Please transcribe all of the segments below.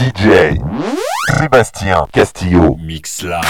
DJ Sébastien Castillo. Mix Live.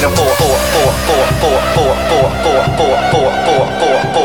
four, four, four, four, four, four, four, four, four, four, four, four, four, four, four,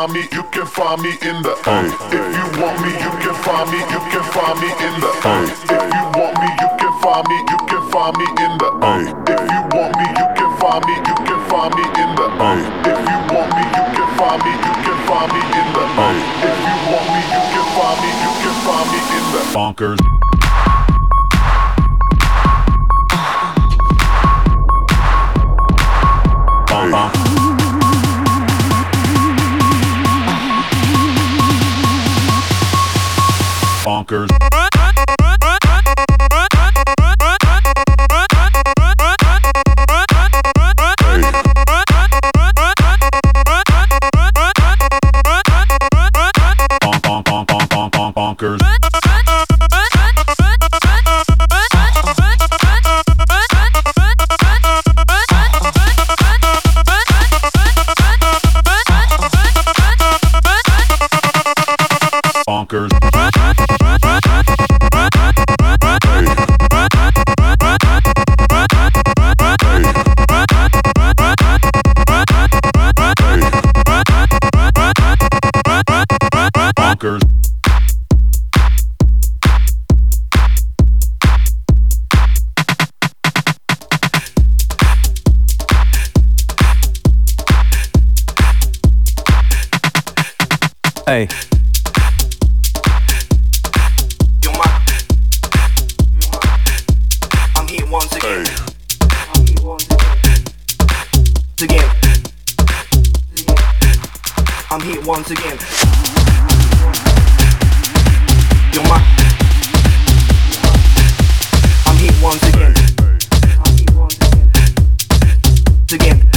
Find me, you can find me in the A. If you want me, you can find me, you can find me in the A. If you want me, you can find me, you can find me in the A. If you want me, you can find me, you can find me in the A. If you want me, you can find me, you can find me in the A. If you want me, you can find me, you can find me in the. Bonkers. Hey. I'm here once again. Again. I'm here once. You're my. I'm here once again. Again.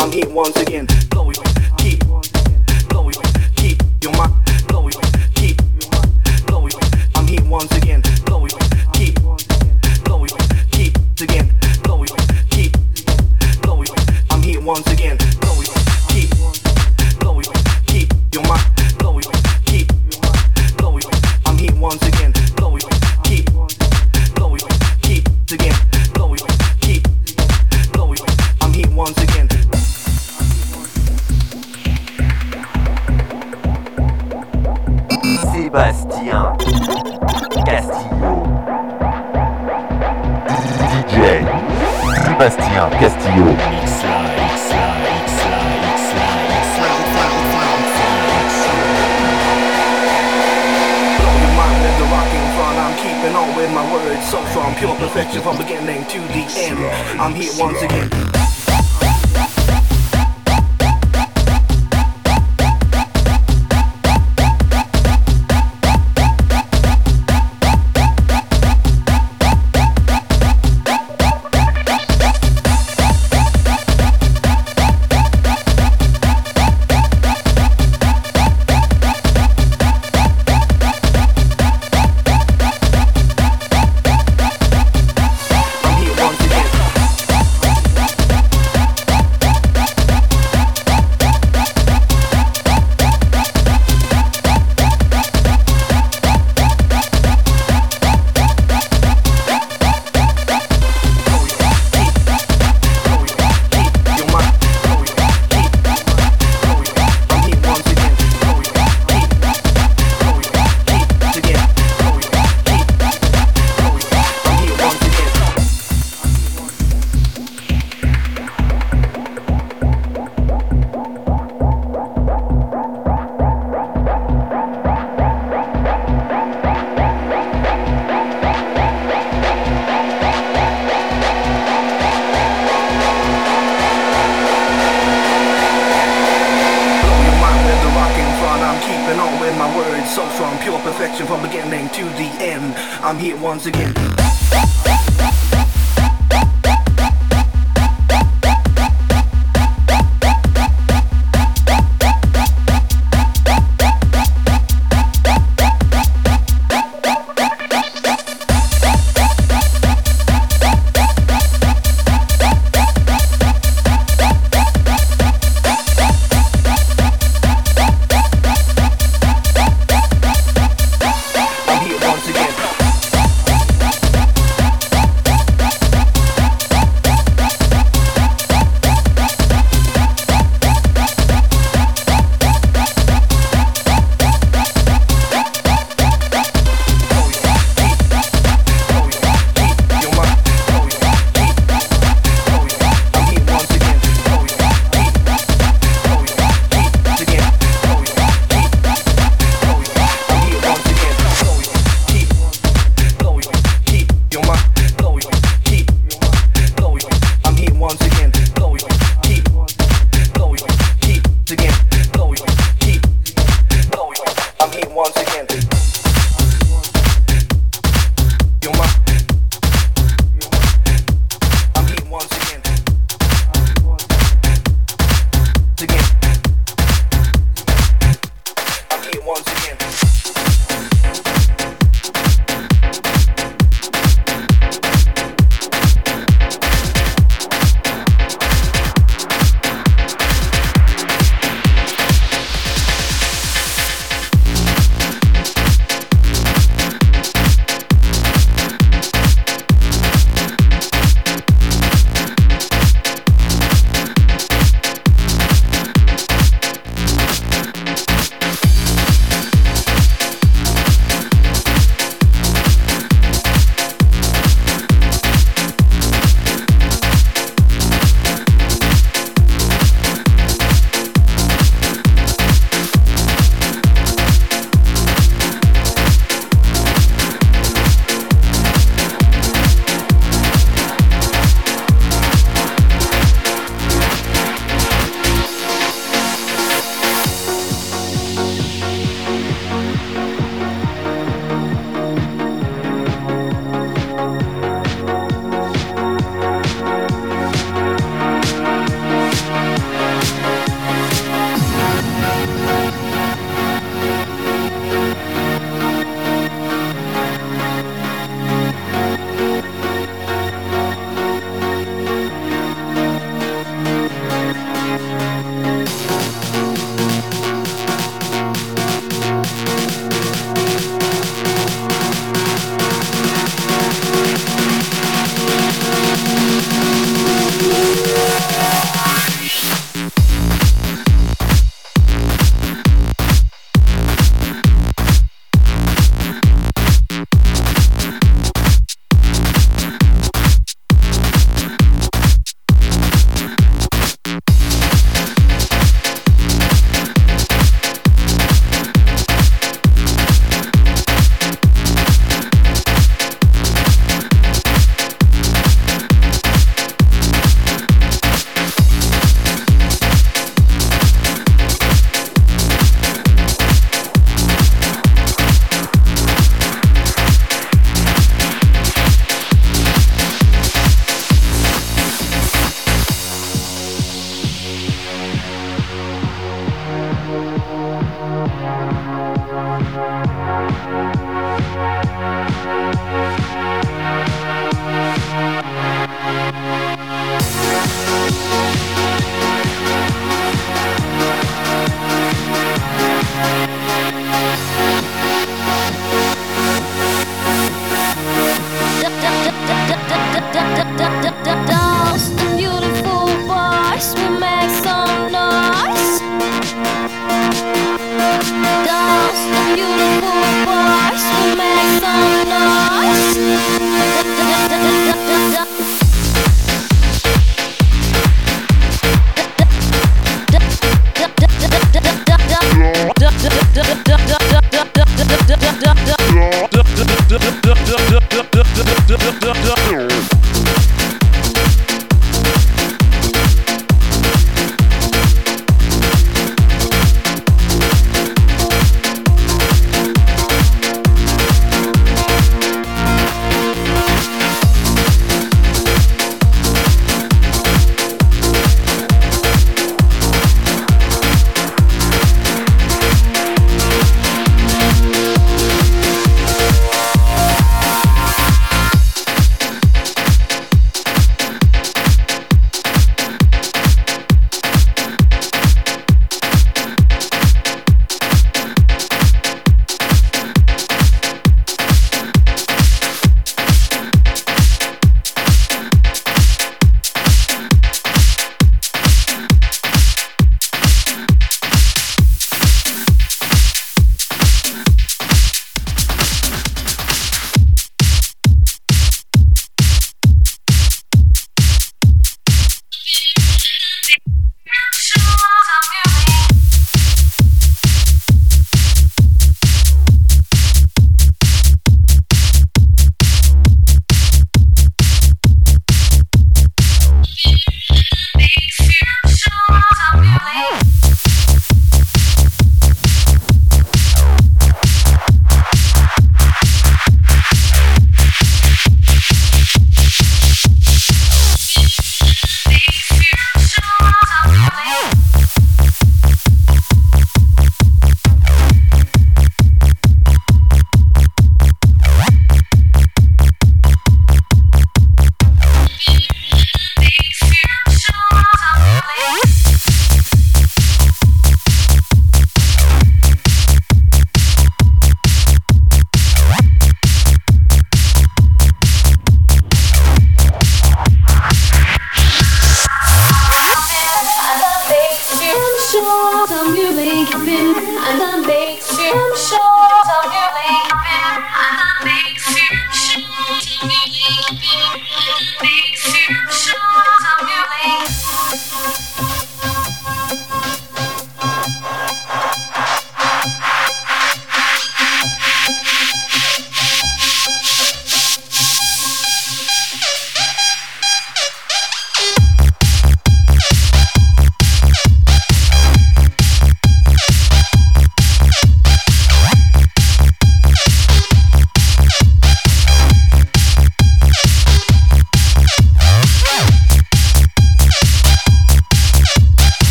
I'm here once again.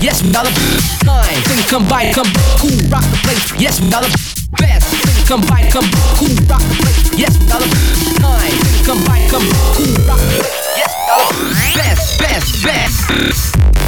Yes, we are the time. Think come by, come cool, rock the place. Yes, we are the best come by, come cool rock, yes, dollar. Time, come by, come cool rock, yes, dollar. Best, best, best.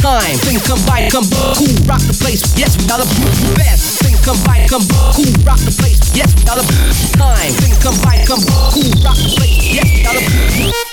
time. Think come by, come cool, rock the place. Yes, we are the best. Think come by, come cool, rock the place. Yes, we are the time. Think come by, come cool, rock the place. Yes, we are the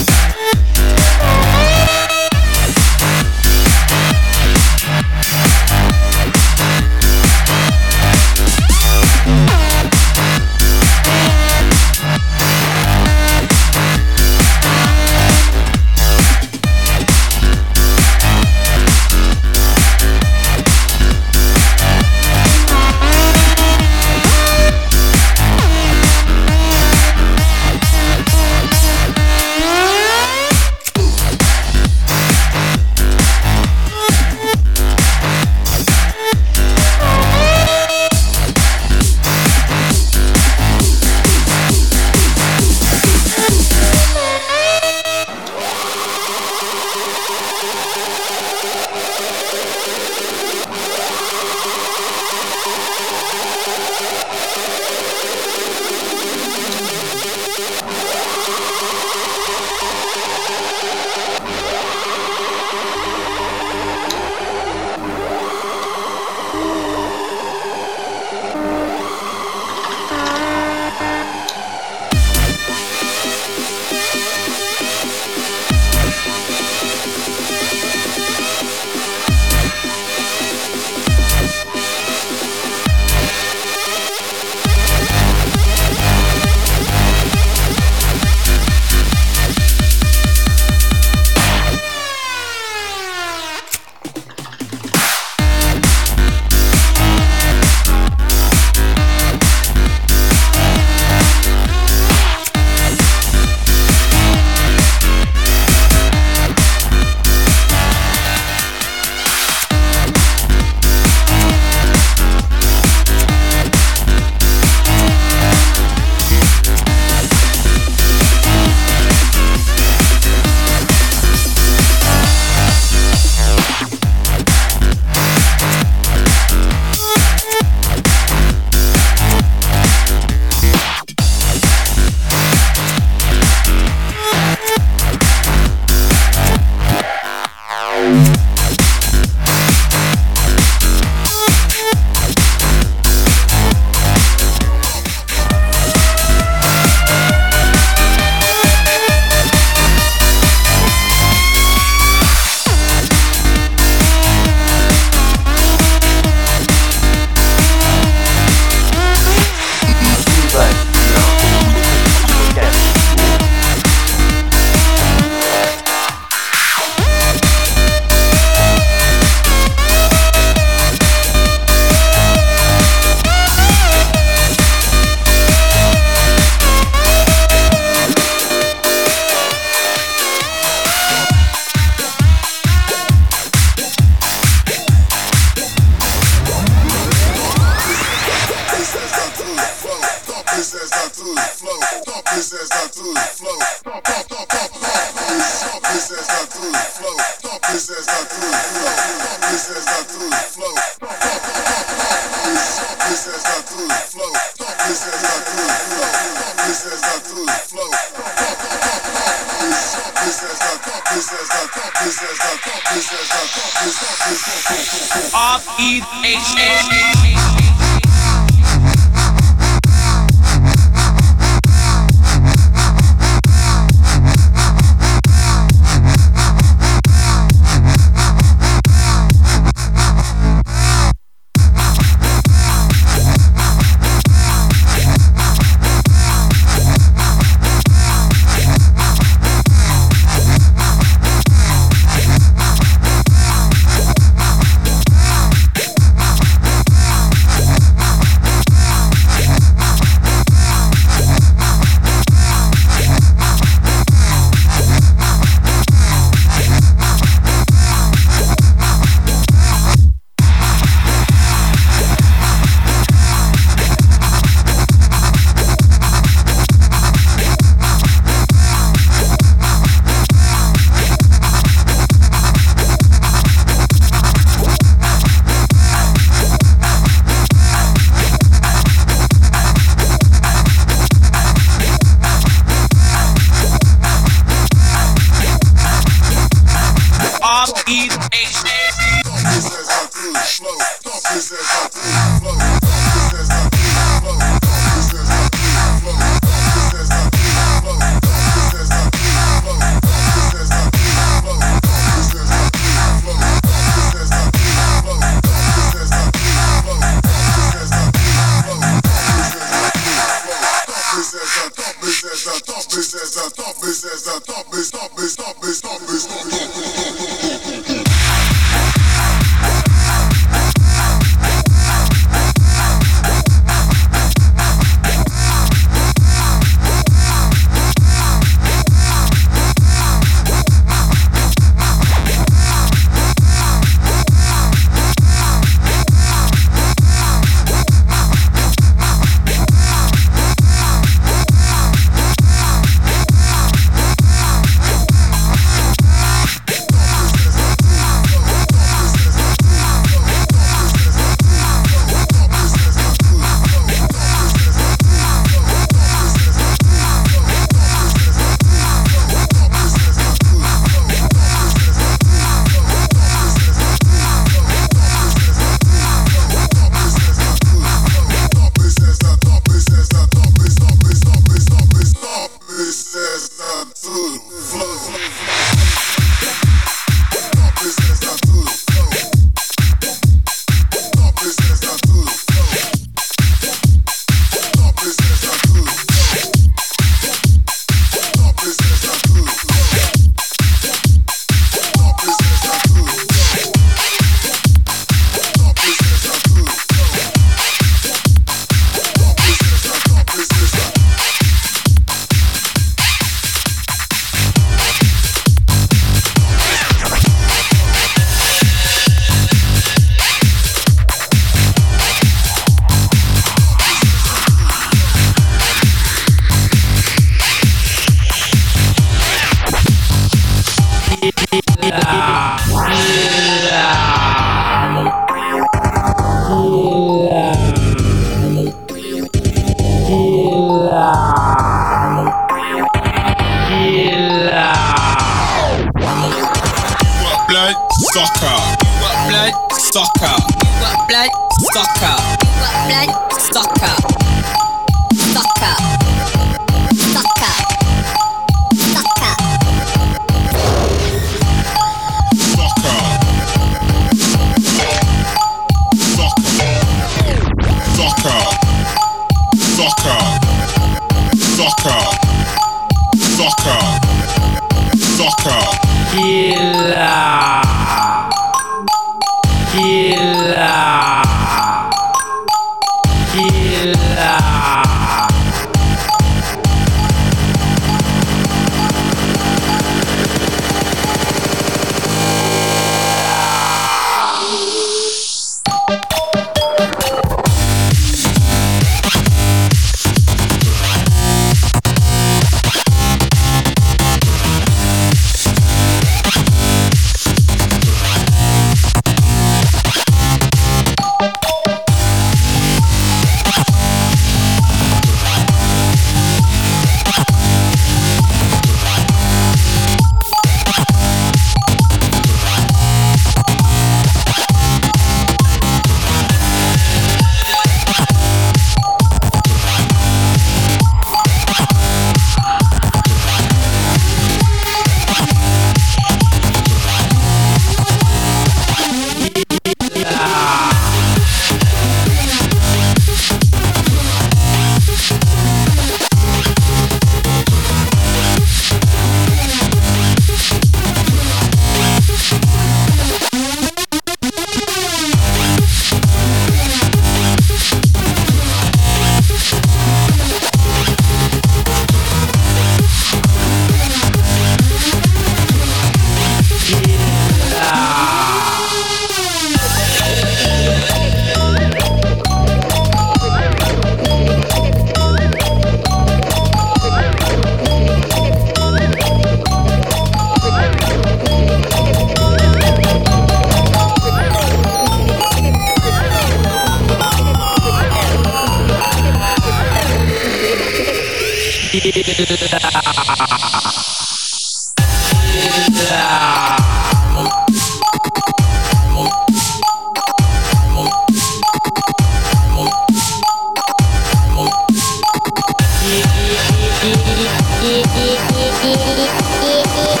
yeah, yeah, yeah.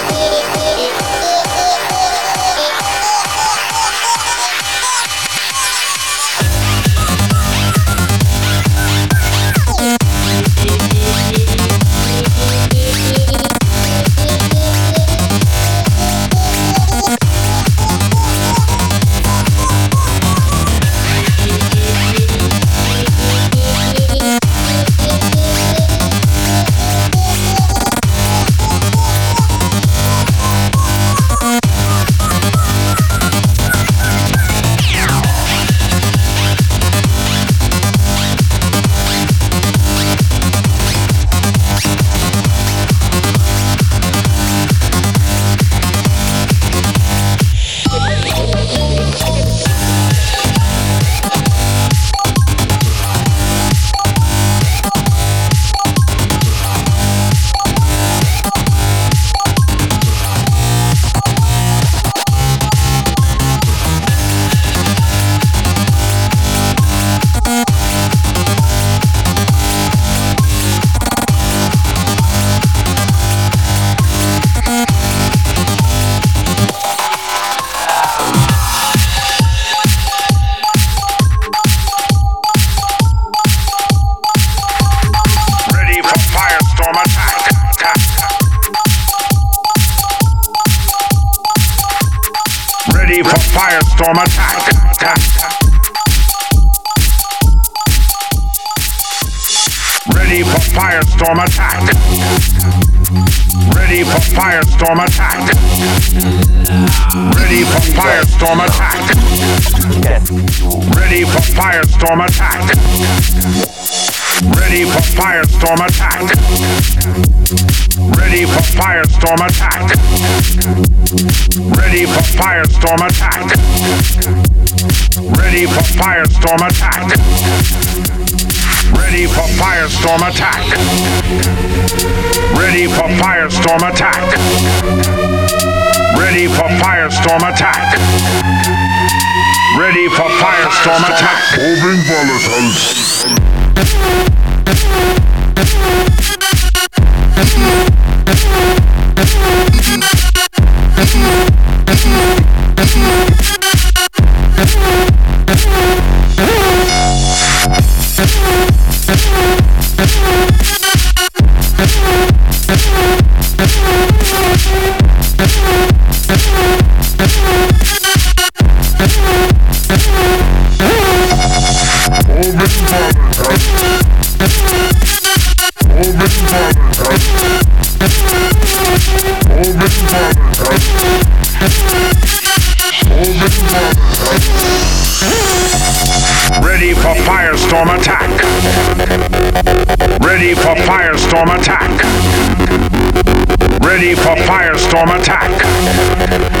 attack. Ready for firestorm attack. Ready for firestorm attack. Ready for firestorm attack. Ready for firestorm attack. Ready for firestorm attack. Ready for firestorm attack. Ready for firestorm attack. Ready for firestorm attack. Ready for firestorm attack. Moving volatiles. Ready for firestorm attack. Ready for firestorm attack.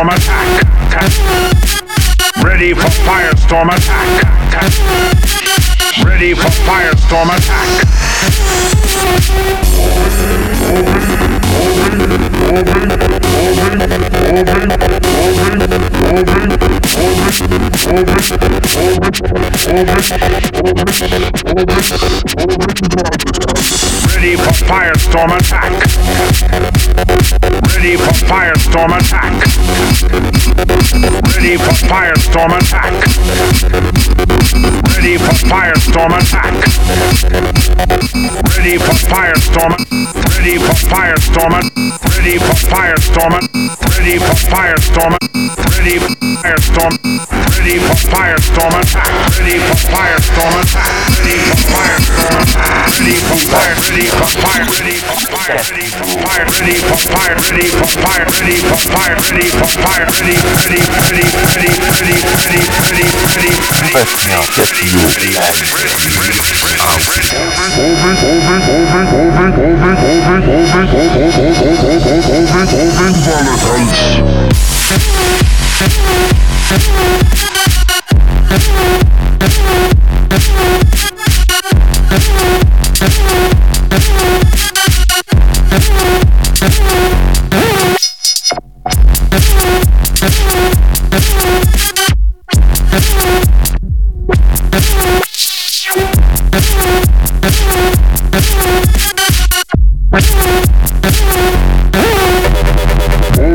firestorm attack. Ready for firestorm attack. Ready for firestorm attack. Ready for firestorm attack. Ready for firestorm attack. Ready for firestorm. Attack. Ready for firestorm attack. Ready for firestorm. Ready for firestorm. Ready for firestorm. Ready for firestorm. Ready for firestorm attack. Ready for firestorm attack. Ready for firestorm attack. Ready for fire. Ready for fire. Ready for fire. Ready for fire. Ready for fire. Ready for fire. Ready for fire. Ready for fire. Ready. Ready. Ready. Ready. Ready. Ready. Ready. Ready.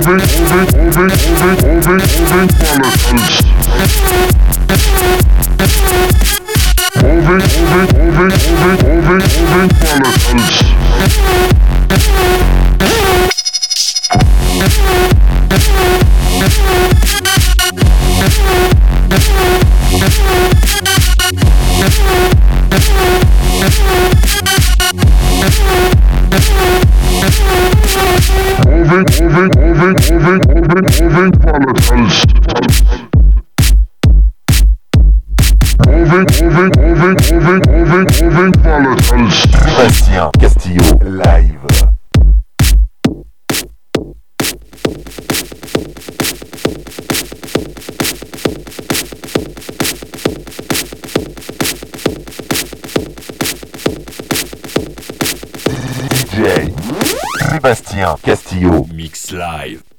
moving, moving, moving, moving, moving, moving, Castillo Mix Live.